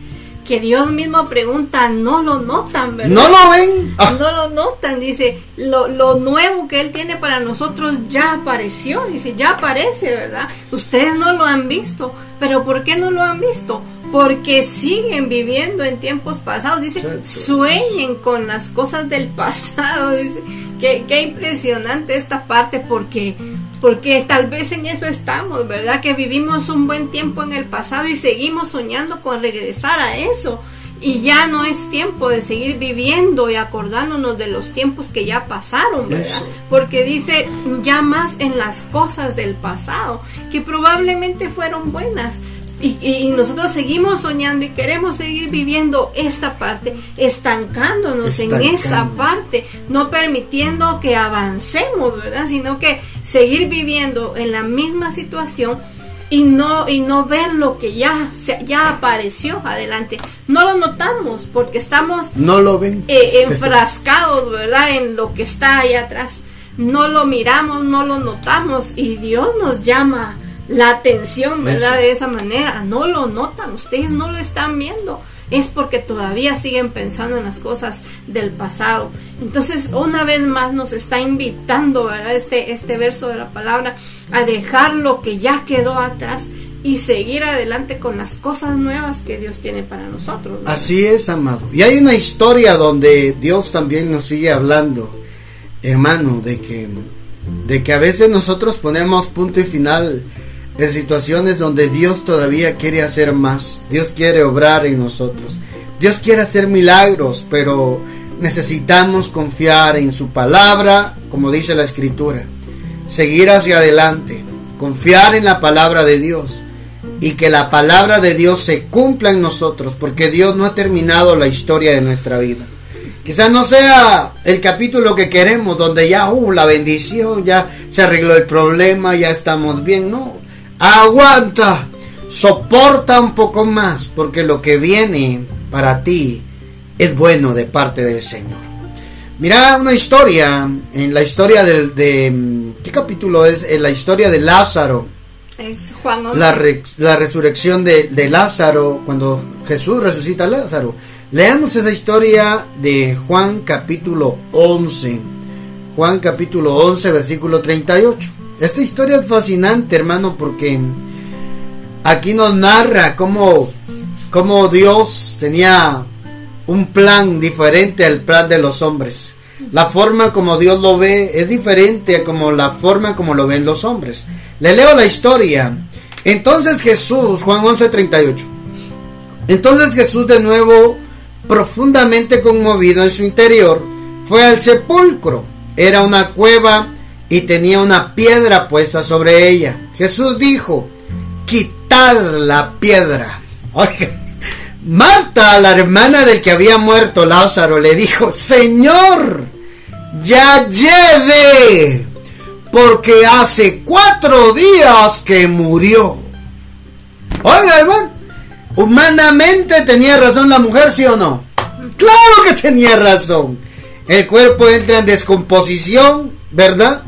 Speaker 2: Que Dios mismo pregunta, no lo notan, ¿verdad?
Speaker 1: No lo ven.
Speaker 2: Ah. No lo notan, dice, lo, lo, nuevo que Él tiene para nosotros ya apareció, dice, ya aparece, ¿verdad? Ustedes no lo han visto, pero ¿por qué no lo han visto? Porque siguen viviendo en tiempos pasados, dice, sueñen con las cosas del pasado, dice, qué, qué impresionante esta parte, porque porque tal vez en eso estamos, ¿verdad? Que vivimos un buen tiempo en el pasado y seguimos soñando con regresar a eso. Y ya no es tiempo de seguir viviendo y acordándonos de los tiempos que ya pasaron, ¿verdad? Porque dice ya más en las cosas del pasado, que probablemente fueron buenas, y, nosotros seguimos soñando y queremos seguir viviendo esta parte, estancándonos en esa parte, no permitiendo que avancemos, ¿verdad? Sino que seguir viviendo en la misma situación y no y no ver lo que ya ya apareció adelante. No lo notamos porque estamos
Speaker 1: no lo ven.
Speaker 2: eh, enfrascados verdad en lo que está ahí atrás. No lo miramos no lo notamos y Dios nos llama la atención, ¿verdad? De esa manera. No lo notan, ustedes no lo están viendo. Es porque todavía siguen pensando en las cosas del pasado. Entonces, una vez más nos está invitando, ¿verdad? Este, este verso de la palabra a dejar lo que ya quedó atrás y seguir adelante con las cosas nuevas que Dios tiene para nosotros.
Speaker 1: Así es, amado. Y hay una historia donde Dios también nos sigue hablando, hermano, de que, de que a veces nosotros ponemos punto y final en situaciones donde Dios todavía quiere hacer más. Dios quiere obrar en nosotros. Dios quiere hacer milagros, pero necesitamos confiar en su palabra, como dice la escritura. Seguir hacia adelante, confiar en la palabra de Dios y que la palabra de Dios se cumpla en nosotros, porque Dios no ha terminado la historia de nuestra vida. Quizás no sea el capítulo que queremos, donde ya, uh, la bendición, ya se arregló el problema, ya estamos bien. No, aguanta, soporta un poco más, porque lo que viene para ti es bueno de parte del Señor. Mira una historia, en la historia de, de ¿qué capítulo es? En la historia de Lázaro.
Speaker 2: Es Juan 11.
Speaker 1: La, re- la resurrección de, de Lázaro, cuando Jesús resucita a Lázaro. Leamos esa historia de Juan capítulo 11. Juan capítulo 11, versículo 38. Esta historia es fascinante, hermano, porque aquí nos narra cómo, cómo Dios tenía un plan diferente al plan de los hombres. La forma como Dios lo ve es diferente a como la forma como lo ven los hombres. Le leo la historia. Entonces Jesús, Juan 11:38. Entonces Jesús de nuevo, profundamente conmovido en su interior, fue al sepulcro. Era una cueva y tenía una piedra puesta sobre ella. Jesús dijo, quitad la piedra. Oiga, Marta, la hermana del que había muerto Lázaro, le dijo, Señor, ya lleve, porque hace cuatro días que murió. Oiga, hermano, humanamente tenía razón la mujer, ¿sí o no? Claro que tenía razón. El cuerpo entra en descomposición, ¿verdad?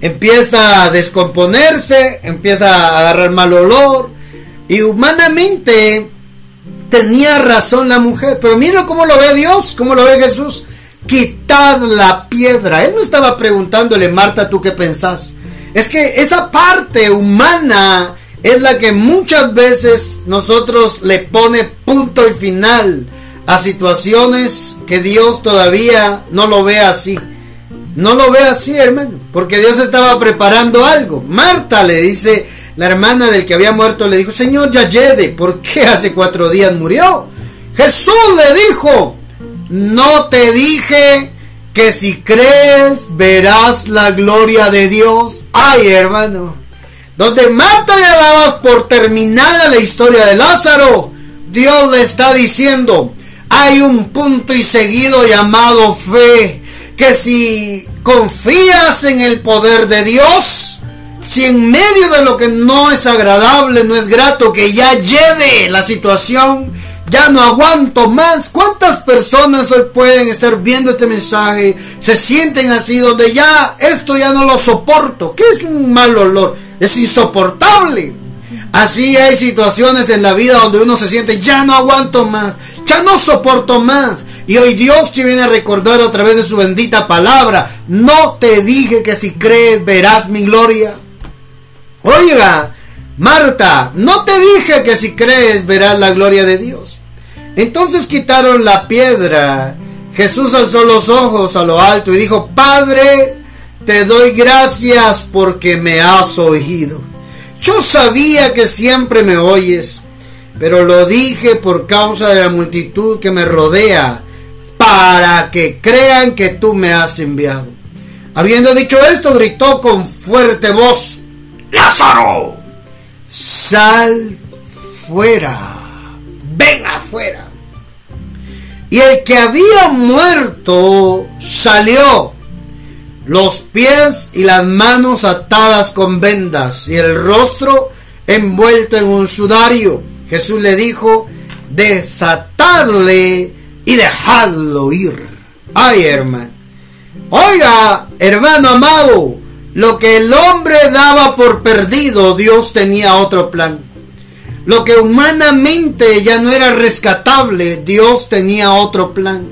Speaker 1: Empieza a descomponerse, empieza a agarrar mal olor. Y humanamente tenía razón la mujer. Pero mira cómo lo ve Dios, cómo lo ve Jesús. Quitad la piedra. Él no estaba preguntándole, Marta, ¿tú qué pensás? Es que esa parte humana es la que muchas veces nosotros le pone punto y final a situaciones que Dios todavía no lo ve así. No lo ve así, hermano, porque Dios estaba preparando algo. Marta le dice, la hermana del que había muerto le dijo, Señor, ya ¿por qué hace cuatro días murió? Jesús le dijo, no te dije que si crees verás la gloria de Dios. Ay, hermano. Donde Marta ya dabas por terminada la historia de Lázaro, Dios le está diciendo, hay un punto y seguido llamado fe, que si confías en el poder de Dios, si en medio de lo que no es agradable, no es grato, que ya lleve la situación, ya no aguanto más. ¿Cuántas personas hoy pueden estar viendo este mensaje, se sienten así, donde ya esto ya no lo soporto? ¿Qué es un mal olor? Es insoportable. Así hay situaciones en la vida donde uno se siente, ya no aguanto más, ya no soporto más. Y hoy Dios te viene a recordar a través de su bendita palabra, no te dije que si crees verás mi gloria. Oiga, Marta, no te dije que si crees verás la gloria de Dios. Entonces quitaron la piedra. Jesús alzó los ojos a lo alto y dijo, Padre, te doy gracias porque me has oído. Yo sabía que siempre me oyes, pero lo dije por causa de la multitud que me rodea, para que crean que tú me has enviado. Habiendo dicho esto, gritó con fuerte voz, Lázaro, sal fuera, ven afuera. Y el que había muerto salió, los pies y las manos atadas con vendas y el rostro envuelto en un sudario. Jesús le dijo, desatadle y dejadlo ir. Ay, hermano. Oiga, hermano amado, lo que el hombre daba por perdido, Dios tenía otro plan. Lo que humanamente ya no era rescatable, Dios tenía otro plan.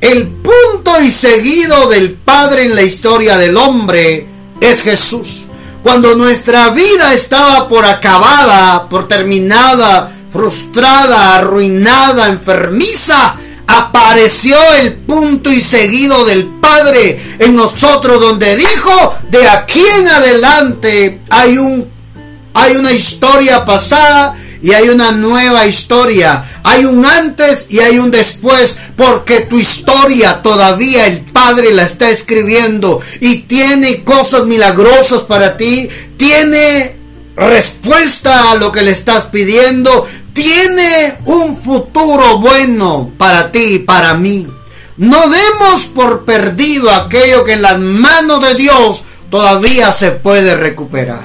Speaker 1: El punto y seguido del Padre en la historia del hombre es Jesús. Cuando nuestra vida estaba por acabada, por terminada, frustrada, arruinada, enfermiza, apareció el punto y seguido del Padre en nosotros donde dijo, de aquí en adelante hay un hay una historia pasada y hay una nueva historia. Hay un antes y hay un después, porque tu historia todavía el Padre la está escribiendo y tiene cosas milagrosas para ti, tiene respuesta a lo que le estás pidiendo, tiene un futuro bueno para ti y para mí. No demos por perdido aquello que en las manos de Dios todavía se puede recuperar.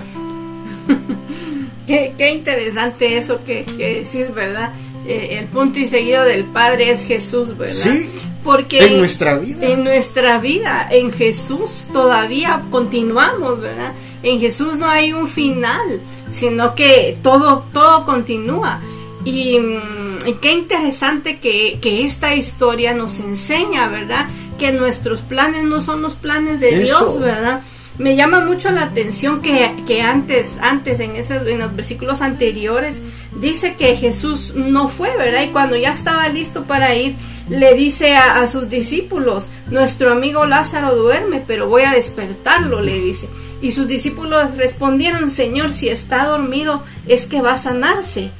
Speaker 2: Qué, qué interesante eso que, que decís, ¿verdad? Eh, el punto y seguido del Padre es Jesús, ¿verdad?
Speaker 1: Sí.
Speaker 2: Porque
Speaker 1: en nuestra vida.
Speaker 2: En nuestra vida, en Jesús todavía continuamos, ¿verdad? En Jesús no hay un final, sino que todo, todo continúa. Y, mm, qué interesante que, que, esta historia nos enseña, ¿verdad? Que nuestros planes no son los planes de Dios, ¿verdad? Me llama mucho la atención que, que antes, antes en, esos, en los versículos anteriores, dice que Jesús no fue, ¿verdad? Y cuando ya estaba listo para ir, le dice a, a, sus discípulos, nuestro amigo Lázaro duerme, pero voy a despertarlo, le dice. Y sus discípulos respondieron, Señor, si está dormido, es que va a sanarse.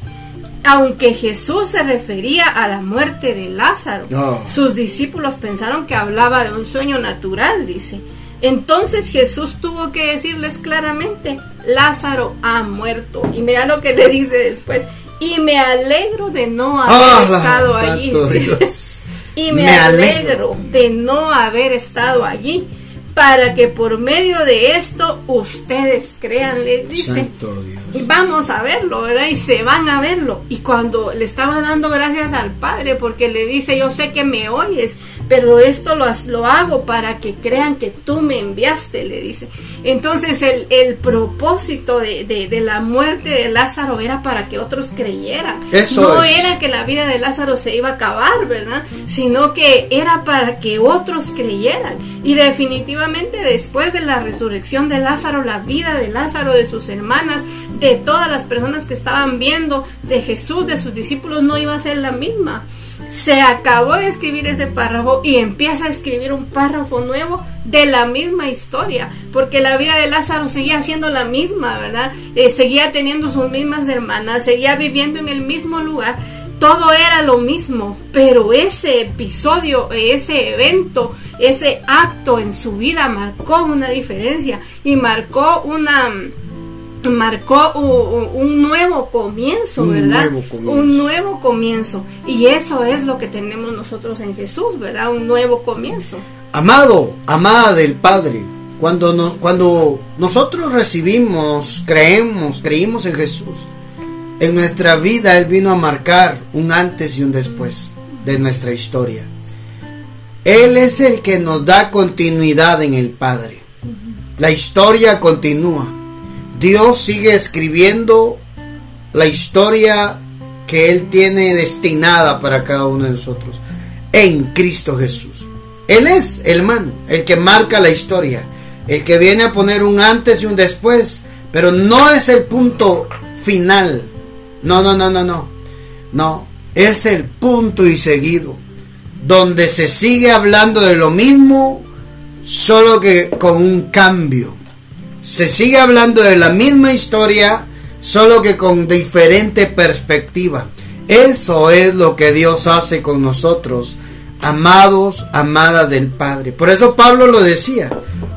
Speaker 2: Aunque Jesús se refería a la muerte de Lázaro, sus discípulos pensaron que hablaba de un sueño natural, dice. Entonces Jesús tuvo que decirles claramente, Lázaro ha muerto. Y mira lo que le dice después, y me alegro de no haber
Speaker 1: Ah,
Speaker 2: estado allí. Y me,
Speaker 1: Me
Speaker 2: alegro
Speaker 1: alegro.
Speaker 2: de no haber estado allí para que por medio de esto ustedes crean, les dice.
Speaker 1: Santo Dios.
Speaker 2: Y vamos a verlo, ¿verdad? Y se van a verlo. Y cuando le estaba dando gracias al Padre, porque le dice, yo sé que me oyes, pero esto lo, lo hago para que crean que tú me enviaste, le dice. Entonces el, el propósito de, de- de la muerte de Lázaro era para que otros creyeran.
Speaker 1: Eso
Speaker 2: no
Speaker 1: es.
Speaker 2: era que la vida de Lázaro se iba a acabar, ¿verdad? Sino que era para que otros creyeran. Y definitivamente después de la resurrección de Lázaro, la vida de Lázaro, de sus hermanas, de todas las personas que estaban viendo, de Jesús, de sus discípulos, no iba a ser la misma. Se acabó de escribir ese párrafo y empieza a escribir un párrafo nuevo de la misma historia, porque la vida de Lázaro seguía siendo la misma, ¿verdad? Eh, seguía teniendo sus mismas hermanas, seguía viviendo en el mismo lugar, todo era lo mismo, pero ese episodio, ese evento, ese acto en su vida marcó una diferencia y marcó una marcó un nuevo comienzo,
Speaker 1: Un
Speaker 2: ¿verdad?
Speaker 1: nuevo comienzo.
Speaker 2: Un nuevo comienzo. Y eso es lo que tenemos nosotros en Jesús, ¿verdad? Un nuevo comienzo.
Speaker 1: Amado, amada del Padre, cuando, nos, cuando nosotros recibimos, creemos, creímos en Jesús, en nuestra vida Él vino a marcar un antes y un después de nuestra historia. Él es el que nos da continuidad en el Padre. La historia continúa. Dios sigue escribiendo la historia que Él tiene destinada para cada uno de nosotros en Cristo Jesús. Él es, hermano, el que marca la historia, el que viene a poner un antes y un después, pero no es el punto final. No, no, no, no, no. No, es el punto y seguido, donde se sigue hablando de lo mismo, solo que con un cambio. Se sigue hablando de la misma historia, solo que con diferente perspectiva. Eso es lo que Dios hace con nosotros, amados, amadas del Padre. Por eso Pablo lo decía,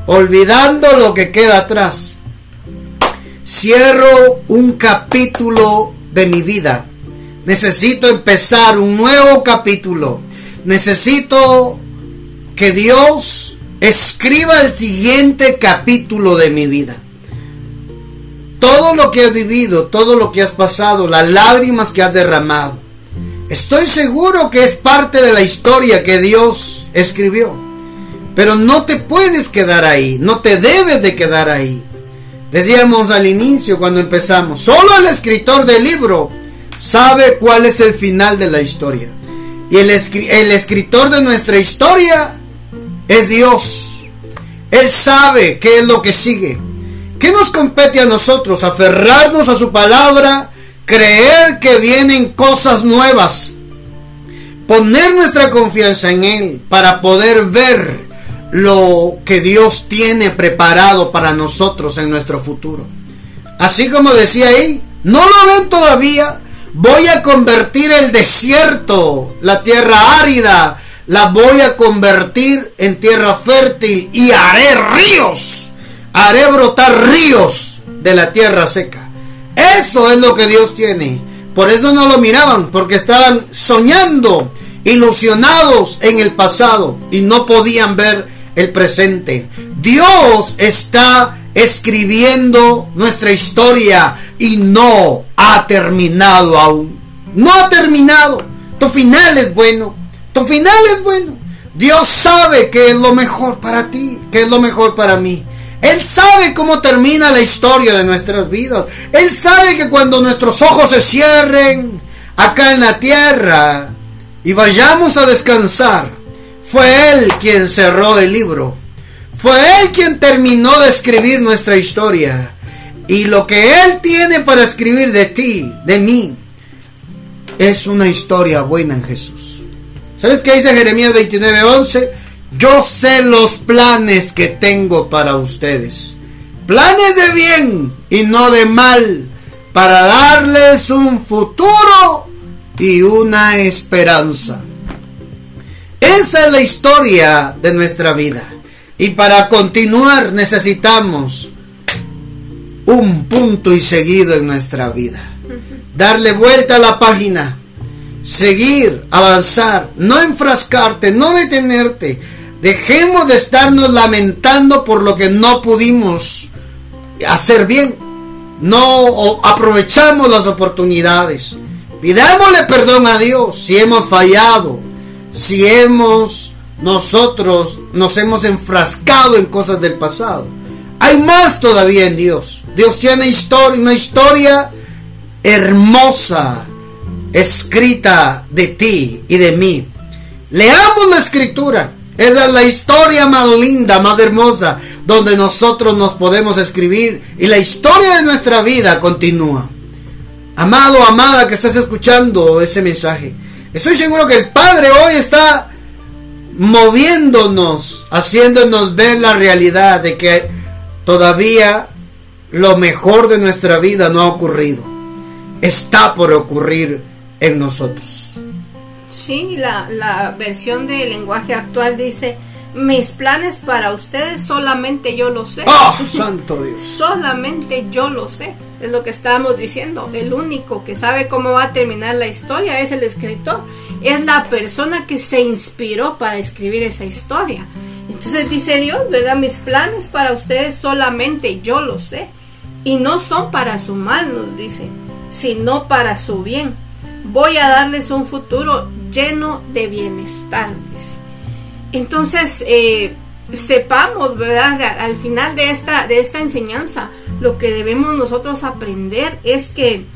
Speaker 1: olvidando lo que queda atrás. Cierro un capítulo de mi vida. Necesito empezar un nuevo capítulo. Necesito que Dios escriba el siguiente capítulo de mi vida. Todo lo que has vivido, todo lo que has pasado, las lágrimas que has derramado, estoy seguro que es parte de la historia que Dios escribió. Pero no te puedes quedar ahí, no te debes de quedar ahí. Decíamos al inicio cuando empezamos, solo el escritor del libro sabe cuál es el final de la historia. Y el, escri- el escritor de nuestra historia es Dios. Él sabe qué es lo que sigue. ¿Qué nos compete a nosotros? Aferrarnos a su palabra, creer que vienen cosas nuevas, poner nuestra confianza en Él para poder ver lo que Dios tiene preparado para nosotros en nuestro futuro. Así como decía ahí, no lo ven todavía, voy a convertir el desierto, la tierra árida, la voy a convertir en tierra fértil y haré ríos, haré brotar ríos de la tierra seca. Eso es lo que Dios tiene. Por eso no lo miraban, porque estaban soñando, ilusionados en el pasado y no podían ver el presente. Dios está escribiendo nuestra historia y no ha terminado aún. No ha terminado. Tu final es bueno. Tu final es bueno. Dios sabe que es lo mejor para ti, que es lo mejor para mí. Él sabe cómo termina la historia de nuestras vidas. Él sabe que cuando nuestros ojos se cierren acá en la tierra y vayamos a descansar, fue Él quien cerró el libro. Fue Él quien terminó de escribir nuestra historia. Y lo que Él tiene para escribir de ti, de mí, es una historia buena en Jesús. ¿Sabes qué dice Jeremías 29:11? Yo sé los planes que tengo para ustedes. Planes de bien y no de mal, para darles un futuro y una esperanza. Esa es la historia de nuestra vida. Y para continuar necesitamos un punto y seguido en nuestra vida. Darle vuelta a la página seguir, avanzar, no enfrascarte, no detenerte. Dejemos de estarnos lamentando por lo que no pudimos hacer bien. No aprovechamos las oportunidades. Pidámosle perdón a Dios si hemos fallado, si hemos nosotros nos hemos enfrascado en cosas del pasado. Hay más todavía en Dios. Dios tiene historia, una historia hermosa, escrita de ti y de mí. Leamos la escritura. Esa es la historia más linda, más hermosa, donde nosotros nos podemos escribir y la historia de nuestra vida continúa. Amado, amada que estás escuchando ese mensaje, estoy seguro que el Padre hoy está moviéndonos, haciéndonos ver la realidad de que todavía lo mejor de nuestra vida no ha ocurrido. Está por ocurrir en nosotros.
Speaker 2: Sí, la, la versión del lenguaje actual dice, mis planes para ustedes solamente yo lo sé.
Speaker 1: ¡Oh, santo Dios!
Speaker 2: solamente yo lo sé. Es lo que estábamos diciendo. El único que sabe cómo va a terminar la historia es el escritor. Es la persona que se inspiró para escribir esa historia. Entonces dice Dios, ¿verdad? Mis planes para ustedes solamente yo lo sé. Y no son para su mal, nos dice, sino para su bien voy a darles un futuro lleno de bienestar. Entonces, eh, sepamos, ¿verdad? Al final de esta, de esta enseñanza, lo que debemos nosotros aprender es que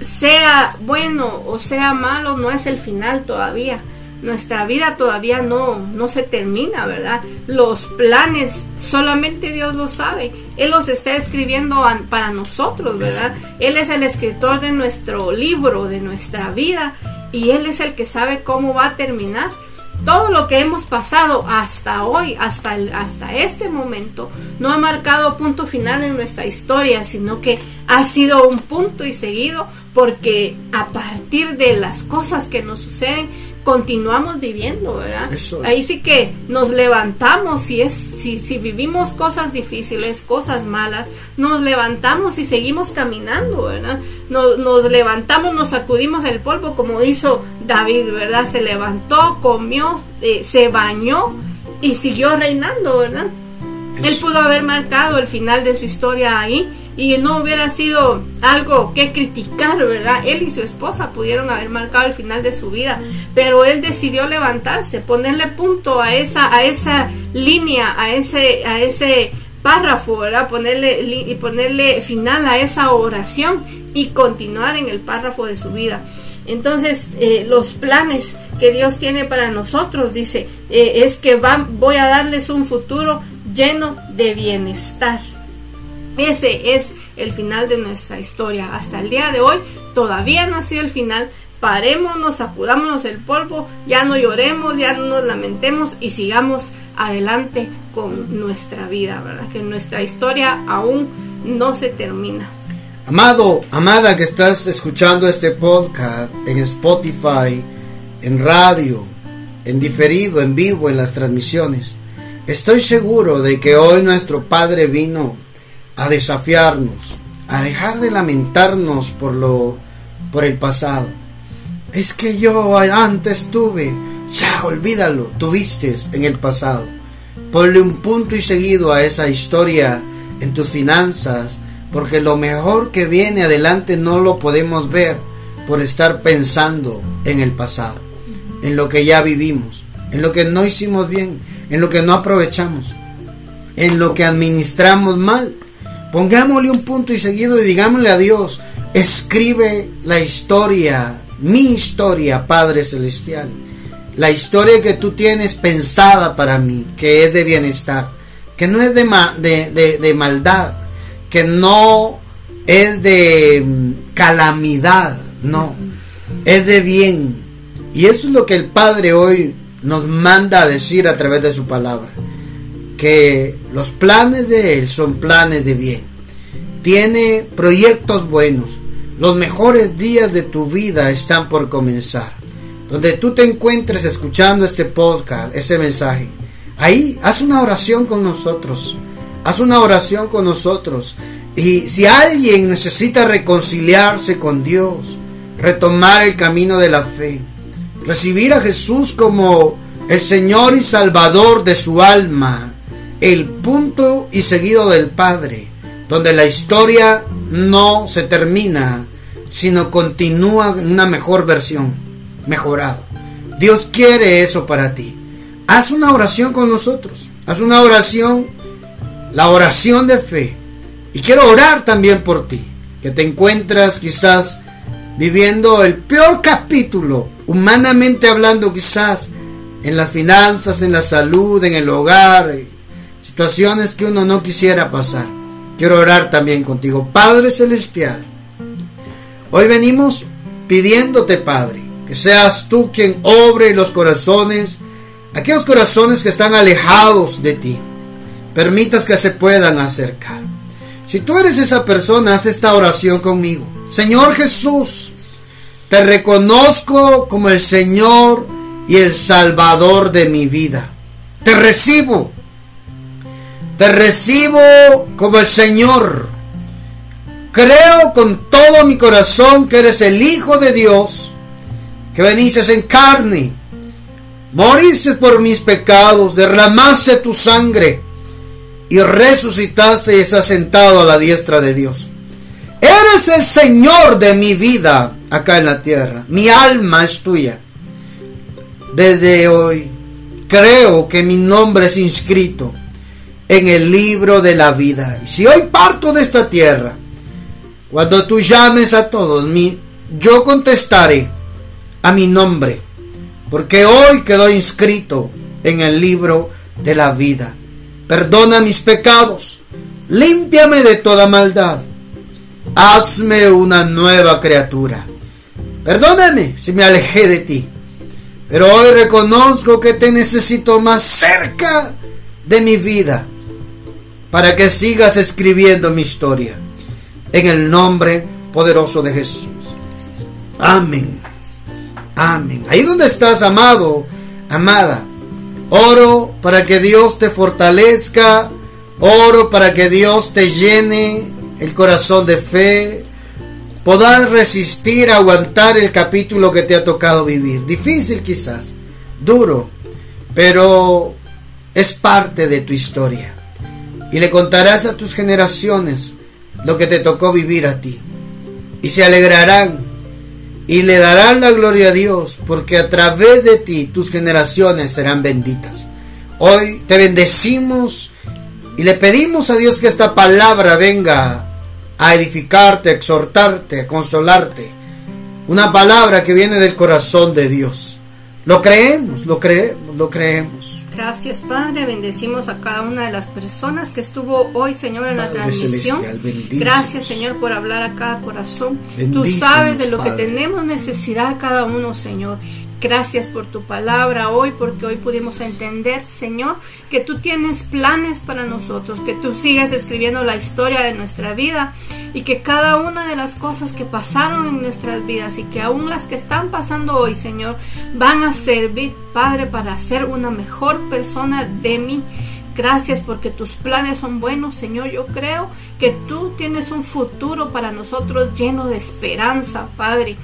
Speaker 2: sea bueno o sea malo, no es el final todavía nuestra vida todavía no, no se termina, ¿verdad? Los planes solamente Dios los sabe. Él los está escribiendo para nosotros, ¿verdad? Él es el escritor de nuestro libro, de nuestra vida, y Él es el que sabe cómo va a terminar. Todo lo que hemos pasado hasta hoy, hasta, el, hasta este momento, no ha marcado punto final en nuestra historia, sino que ha sido un punto y seguido, porque a partir de las cosas que nos suceden, continuamos viviendo, ¿verdad? Ahí sí que nos levantamos si es si, si vivimos cosas difíciles, cosas malas, nos levantamos y seguimos caminando, ¿verdad? Nos, nos levantamos, nos sacudimos el polvo como hizo David, ¿verdad? Se levantó, comió, eh, se bañó y siguió reinando, ¿verdad? Él pudo haber marcado el final de su historia ahí y no hubiera sido algo que criticar, ¿verdad? Él y su esposa pudieron haber marcado el final de su vida, pero él decidió levantarse, ponerle punto a esa a esa línea, a ese a ese párrafo, ¿verdad? Ponerle y ponerle final a esa oración y continuar en el párrafo de su vida. Entonces, eh, los planes que Dios tiene para nosotros, dice, eh, es que van, voy a darles un futuro lleno de bienestar. Ese es el final de nuestra historia. Hasta el día de hoy todavía no ha sido el final. Parémonos, sacudámonos el polvo, ya no lloremos, ya no nos lamentemos y sigamos adelante con nuestra vida, ¿verdad? Que nuestra historia aún no se termina.
Speaker 1: Amado, amada que estás escuchando este podcast en Spotify, en radio, en diferido, en vivo, en las transmisiones. Estoy seguro de que hoy nuestro Padre vino a desafiarnos, a dejar de lamentarnos por lo por el pasado. Es que yo antes tuve, ya olvídalo, tuviste en el pasado. Ponle un punto y seguido a esa historia en tus finanzas, porque lo mejor que viene adelante no lo podemos ver por estar pensando en el pasado, en lo que ya vivimos. en lo que no hicimos bien, en lo que no aprovechamos, en lo que administramos mal. Pongámosle un punto y seguido y digámosle a Dios, escribe la historia, mi historia, Padre Celestial. La historia que tú tienes pensada para mí, que es de bienestar, que no es de, de, de maldad, que no es de mm, calamidad, no, es de bien. Y eso es lo que el Padre hoy nos manda a decir a través de su palabra, que los planes de Él son planes de bien. Tiene proyectos buenos. Los mejores días de tu vida están por comenzar. Donde tú te encuentres escuchando este podcast, este mensaje, ahí haz una oración con nosotros. Haz una oración con nosotros. Y si alguien necesita reconciliarse con Dios, retomar el camino de la fe, recibir a Jesús como el Señor y Salvador de su alma, el punto y seguido del Padre, donde la historia no se termina, sino continúa en una mejor versión, mejorado. Dios quiere eso para ti. Haz una oración con nosotros. Haz una oración, la oración de fe. Y quiero orar también por ti, que te encuentras quizás viviendo el peor capítulo, humanamente hablando quizás, en las finanzas, en la salud, en el hogar, situaciones que uno no quisiera pasar. Quiero orar también contigo. Padre Celestial, hoy venimos pidiéndote, Padre, que seas tú quien obre los corazones, aquellos corazones que están alejados de ti. Permitas que se puedan acercar. Si tú eres esa persona, haz esta oración conmigo. Señor Jesús, te reconozco como el Señor y el Salvador de mi vida. Te recibo. Te recibo como el Señor. Creo con todo mi corazón que eres el Hijo de Dios, que veniste en carne, moriste por mis pecados, derramaste tu sangre y resucitaste y estás sentado a la diestra de Dios. Eres el Señor de mi vida acá en la tierra. Mi alma es tuya. Desde hoy creo que mi nombre es inscrito en el libro de la vida. Si hoy parto de esta tierra, cuando tú llames a todos, mi, yo contestaré a mi nombre, porque hoy quedó inscrito en el libro de la vida. Perdona mis pecados, límpiame de toda maldad hazme una nueva criatura. Perdóname si me alejé de ti, pero hoy reconozco que te necesito más cerca de mi vida para que sigas escribiendo mi historia. En el nombre poderoso de Jesús. Amén. Amén. Ahí donde estás, amado, amada. Oro para que Dios te fortalezca. Oro para que Dios te llene el corazón de fe, podrás resistir, aguantar el capítulo que te ha tocado vivir. Difícil quizás, duro, pero es parte de tu historia. Y le contarás a tus generaciones lo que te tocó vivir a ti. Y se alegrarán y le darán la gloria a Dios, porque a través de ti tus generaciones serán benditas. Hoy te bendecimos y le pedimos a Dios que esta palabra venga a edificarte, a exhortarte, a consolarte. Una palabra que viene del corazón de Dios. Lo creemos, lo creemos, lo creemos.
Speaker 2: Gracias, Padre. Bendecimos a cada una de las personas que estuvo hoy, Señor, en la transmisión. Gracias, Señor, por hablar a cada corazón. Tú sabes de lo que tenemos necesidad cada uno, Señor. Gracias por tu palabra hoy, porque hoy pudimos entender, Señor, que tú tienes planes para nosotros, que tú sigas escribiendo la historia de nuestra vida y que cada una de las cosas que pasaron en nuestras vidas y que aún las que están pasando hoy, Señor, van a servir, Padre, para ser una mejor persona de mí. Gracias porque tus planes son buenos, Señor. Yo creo que tú tienes un futuro para nosotros lleno de esperanza, Padre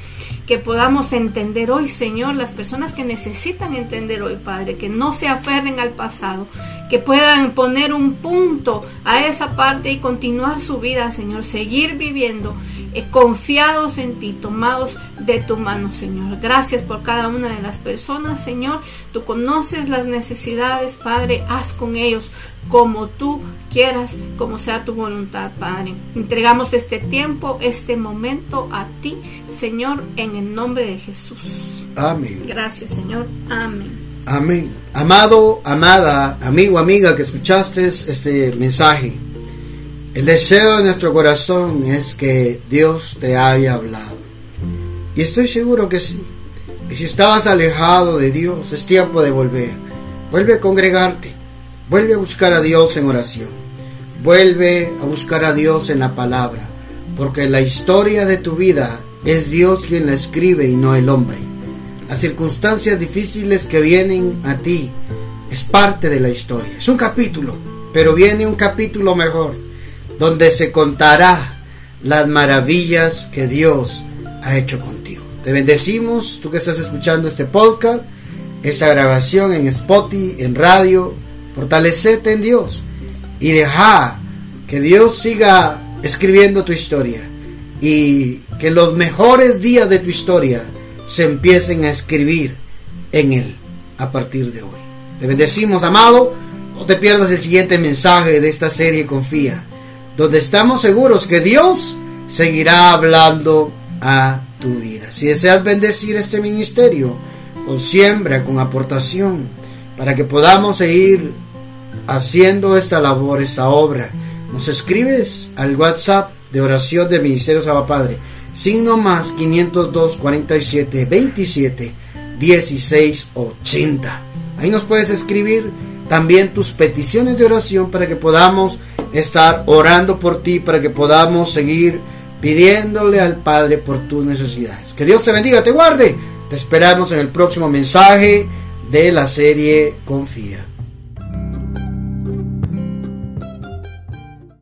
Speaker 2: que podamos entender hoy, Señor, las personas que necesitan entender hoy, Padre, que no se aferren al pasado, que puedan poner un punto a esa parte y continuar su vida, Señor, seguir viviendo confiados en ti, tomados de tu mano, Señor. Gracias por cada una de las personas, Señor. Tú conoces las necesidades, Padre. Haz con ellos como tú quieras, como sea tu voluntad, Padre. Entregamos este tiempo, este momento a ti, Señor, en el nombre de Jesús.
Speaker 1: Amén.
Speaker 2: Gracias, Señor. Amén.
Speaker 1: Amén. Amado, amada, amigo, amiga que escuchaste este mensaje. El deseo de nuestro corazón es que Dios te haya hablado. Y estoy seguro que sí. Y si estabas alejado de Dios, es tiempo de volver. Vuelve a congregarte. Vuelve a buscar a Dios en oración. Vuelve a buscar a Dios en la palabra. Porque la historia de tu vida es Dios quien la escribe y no el hombre. Las circunstancias difíciles que vienen a ti es parte de la historia. Es un capítulo, pero viene un capítulo mejor, donde se contará las maravillas que Dios ha hecho contigo. Te bendecimos, tú que estás escuchando este podcast, esta grabación en Spotify, en radio. Fortalecete en Dios y deja que Dios siga escribiendo tu historia y que los mejores días de tu historia se empiecen a escribir en Él a partir de hoy. Te bendecimos, amado. No te pierdas el siguiente mensaje de esta serie Confía, donde estamos seguros que Dios seguirá hablando a tu vida. Si deseas bendecir este ministerio, con siembra, con aportación, para que podamos seguir haciendo esta labor, esta obra, nos escribes al WhatsApp de oración del Ministerio Saba Padre signo más 502 47 27 16 80. Ahí nos puedes escribir también tus peticiones de oración para que podamos estar orando por ti, para que podamos seguir pidiéndole al Padre por tus necesidades. Que Dios te bendiga, te guarde. Te esperamos en el próximo mensaje de la serie Confía.